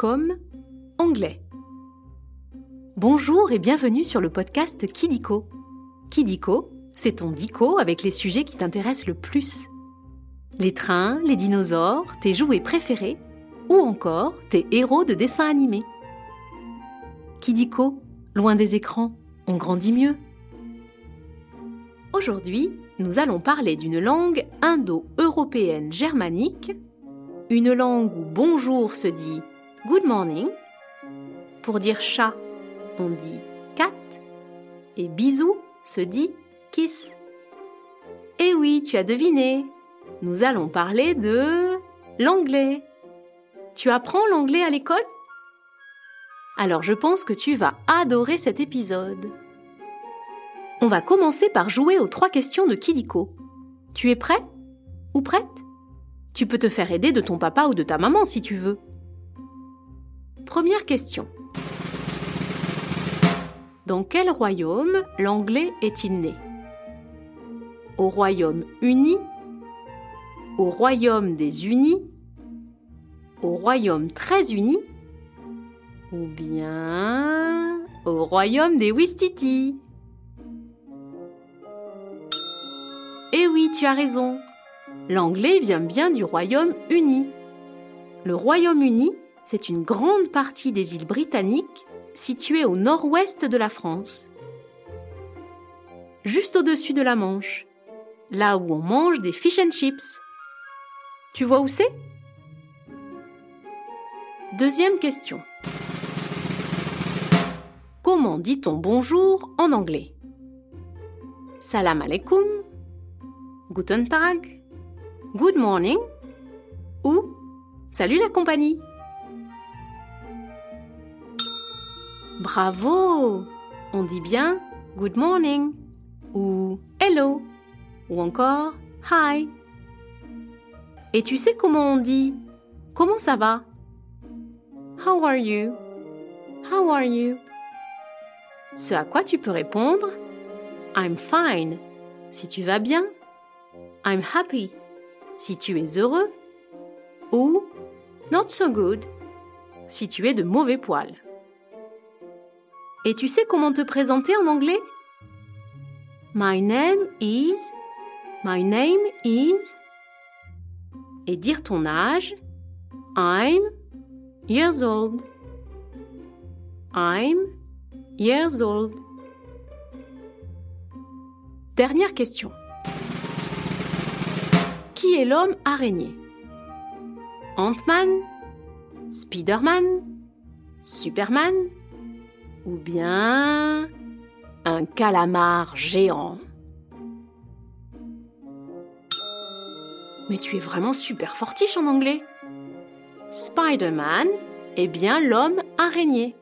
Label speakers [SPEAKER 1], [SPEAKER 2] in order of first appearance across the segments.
[SPEAKER 1] Comme anglais. Bonjour et bienvenue sur le podcast Kidiko. Kidiko, c'est ton dico avec les sujets qui t'intéressent le plus. Les trains, les dinosaures, tes jouets préférés ou encore tes héros de dessins animés. Kidiko, loin des écrans, on grandit mieux. Aujourd'hui, nous allons parler d'une langue indo-européenne germanique, une langue où bonjour se dit good morning, pour dire chat, on dit cat, et bisou se dit kiss. Eh oui, tu as deviné, nous allons parler de l'anglais. Tu apprends l'anglais à l'école? Alors je pense que tu vas adorer cet épisode. On va commencer par jouer aux trois questions de Kidiko. Tu es prêt Ou prête? Tu peux te faire aider de ton papa ou de ta maman si tu veux. Première question. Dans quel royaume l'anglais est-il né? Au Royaume-Uni Au Royaume des Unis? Au Royaume très uni? Ou bien au Royaume des Wistiti? Eh oui, tu as raison. L'anglais vient bien du Royaume-Uni. Le Royaume-Uni, c'est une grande partie des îles britanniques situées au nord-ouest de la France. Juste au-dessus de la Manche, là où on mange des fish and chips. Tu vois où c'est? Deuxième question. Comment dit-on bonjour en anglais? Salam alaikum Guten Tag, Good morning ou Salut la compagnie. Bravo. On dit bien Good morning ou Hello ou encore Hi. Et tu sais comment on dit Comment ça va? How are you? How are you? Ce à quoi tu peux répondre I'm fine. Si tu vas bien I'm happy si tu es heureux ou not so good si tu es de mauvais poil. Et tu sais comment te présenter en anglais? My name is My name is et dire ton âge? I'm years old. I'm years old. Dernière question. Qui est l'homme araignée? Ant-Man? Spider-Man? Superman? Ou bien un calamar géant? Mais tu es vraiment super fortiche en anglais. Spider-Man est bien l'homme araignée.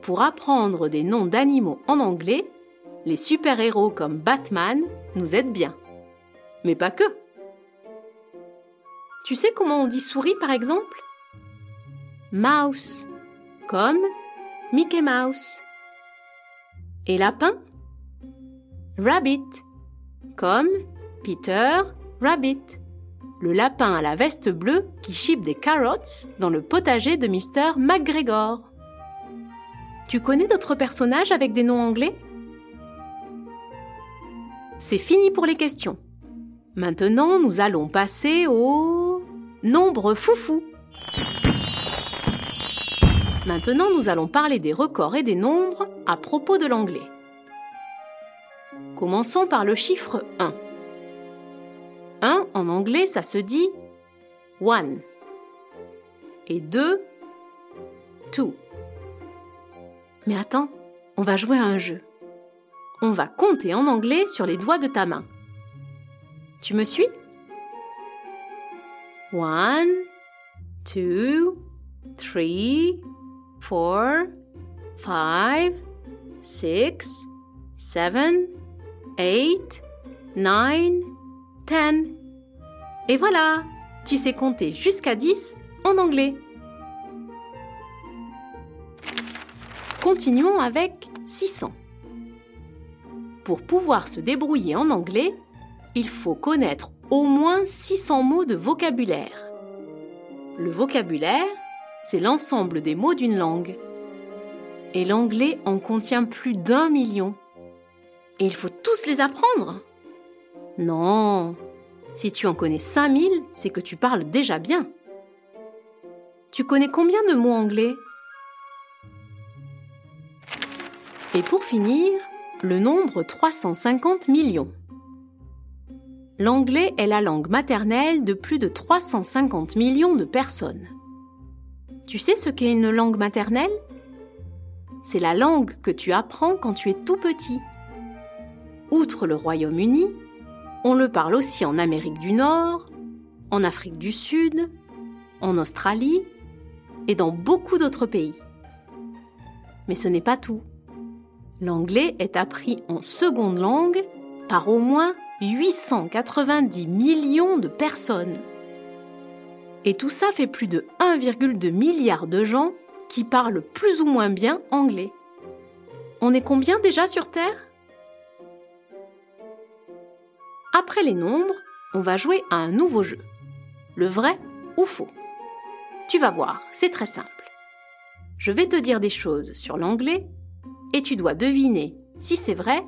[SPEAKER 1] Pour apprendre des noms d'animaux en anglais, les super-héros comme Batman nous aident bien. Mais pas que. Tu sais comment on dit souris par exemple? Mouse, comme Mickey Mouse. Et lapin? Rabbit, comme Peter Rabbit, le lapin à la veste bleue qui chipe des carottes dans le potager de Mr. McGregor. Tu connais d'autres personnages avec des noms anglais? C'est fini pour les questions. Maintenant, nous allons passer au Nombre foufou. Maintenant, nous allons parler des records et des nombres à propos de l'anglais. Commençons par le chiffre 1. 1 en anglais, ça se dit one. Et 2, two. Mais attends, on va jouer à un jeu. On va compter en anglais sur les doigts de ta main. Tu me suis? One, two, three, four, five, six, seven, eight, nine, ten. Et voilà, tu sais compter jusqu'à 10 en anglais. Continuons avec 600. Pour pouvoir se débrouiller en anglais, il faut connaître au moins 600 mots de vocabulaire. Le vocabulaire, c'est l'ensemble des mots d'une langue. Et l'anglais en contient plus d'un million. Et il faut tous les apprendre Non, si tu en connais 5000, c'est que tu parles déjà bien. Tu connais combien de mots anglais? Et pour finir, le nombre 350 millions. L'anglais est la langue maternelle de plus de 350 millions de personnes. Tu sais ce qu'est une langue maternelle? C'est la langue que tu apprends quand tu es tout petit. Outre le Royaume-Uni, on le parle aussi en Amérique du Nord, en Afrique du Sud, en Australie et dans beaucoup d'autres pays. Mais ce n'est pas tout. L'anglais est appris en seconde langue par au moins 890 millions de personnes. Et tout ça fait plus de 1,2 milliard de gens qui parlent plus ou moins bien anglais. On est combien déjà sur Terre? Après les nombres, on va jouer à un nouveau jeu. Le vrai ou faux? Tu vas voir, c'est très simple. Je vais te dire des choses sur l'anglais et tu dois deviner si c'est vrai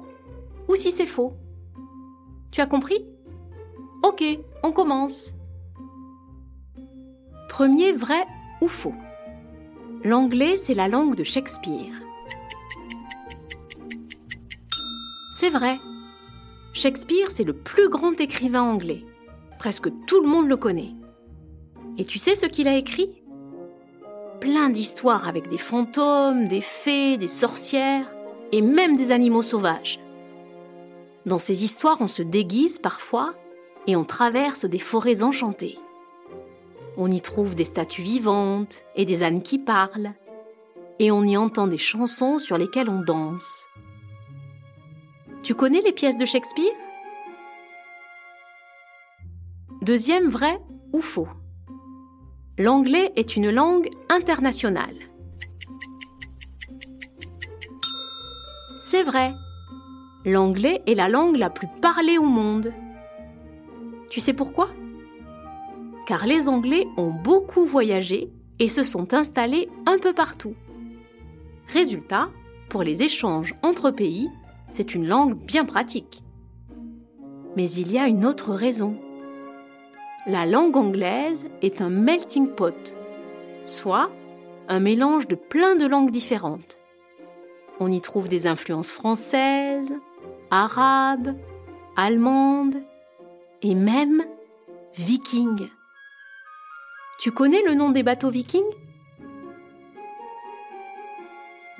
[SPEAKER 1] ou si c'est faux. Tu as compris? Ok, on commence. Premier vrai ou faux? L'anglais, c'est la langue de Shakespeare. C'est vrai. Shakespeare, c'est le plus grand écrivain anglais. Presque tout le monde le connaît. Et tu sais ce qu'il a écrit? Plein d'histoires avec des fantômes, des fées, des sorcières et même des animaux sauvages. Dans ces histoires, on se déguise parfois et on traverse des forêts enchantées. On y trouve des statues vivantes et des ânes qui parlent, et on y entend des chansons sur lesquelles on danse. Tu connais les pièces de Shakespeare? Deuxième vrai ou faux? L'anglais est une langue internationale. C'est vrai. L'anglais est la langue la plus parlée au monde. Tu sais pourquoi? Car les Anglais ont beaucoup voyagé et se sont installés un peu partout. Résultat, pour les échanges entre pays, c'est une langue bien pratique. Mais il y a une autre raison. La langue anglaise est un melting pot, soit un mélange de plein de langues différentes. On y trouve des influences françaises, arabes, allemandes et même vikings. Tu connais le nom des bateaux vikings?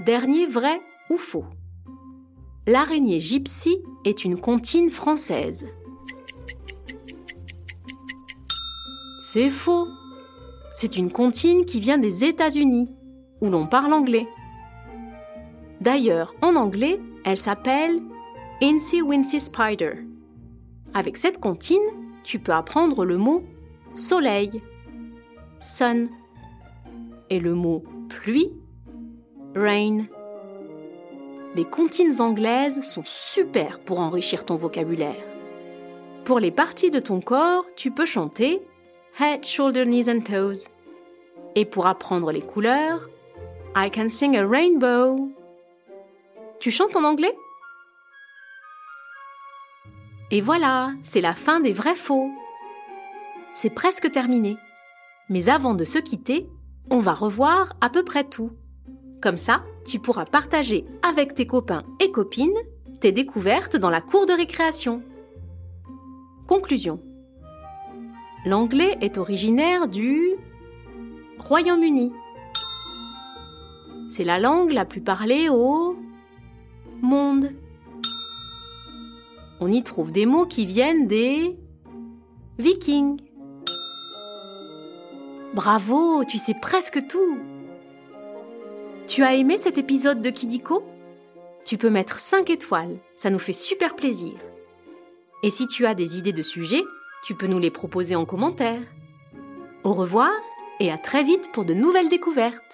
[SPEAKER 1] Dernier vrai ou faux L'araignée gypsy est une comptine française. C'est faux. C'est une comptine qui vient des États-Unis, où l'on parle anglais. D'ailleurs, en anglais, elle s'appelle Spider. Avec cette comptine, tu peux apprendre le mot soleil, sun, et le mot pluie, rain. Les comptines anglaises sont super pour enrichir ton vocabulaire. Pour les parties de ton corps, tu peux chanter Head, Shoulder, Knees and Toes. Et pour apprendre les couleurs, I can sing a rainbow. Tu chantes en anglais? Et voilà, c'est la fin des vrais faux. C'est presque terminé. Mais avant de se quitter, on va revoir à peu près tout. Comme ça, tu pourras partager avec tes copains et copines tes découvertes dans la cour de récréation. Conclusion. L'anglais est originaire du Royaume-Uni. C'est la langue la plus parlée au monde. On y trouve des mots qui viennent des vikings. Bravo, tu sais presque tout. Tu as aimé cet épisode de Kidiko? Tu peux mettre 5 étoiles, ça nous fait super plaisir. Et si tu as des idées de sujets, tu peux nous les proposer en commentaire. Au revoir et à très vite pour de nouvelles découvertes.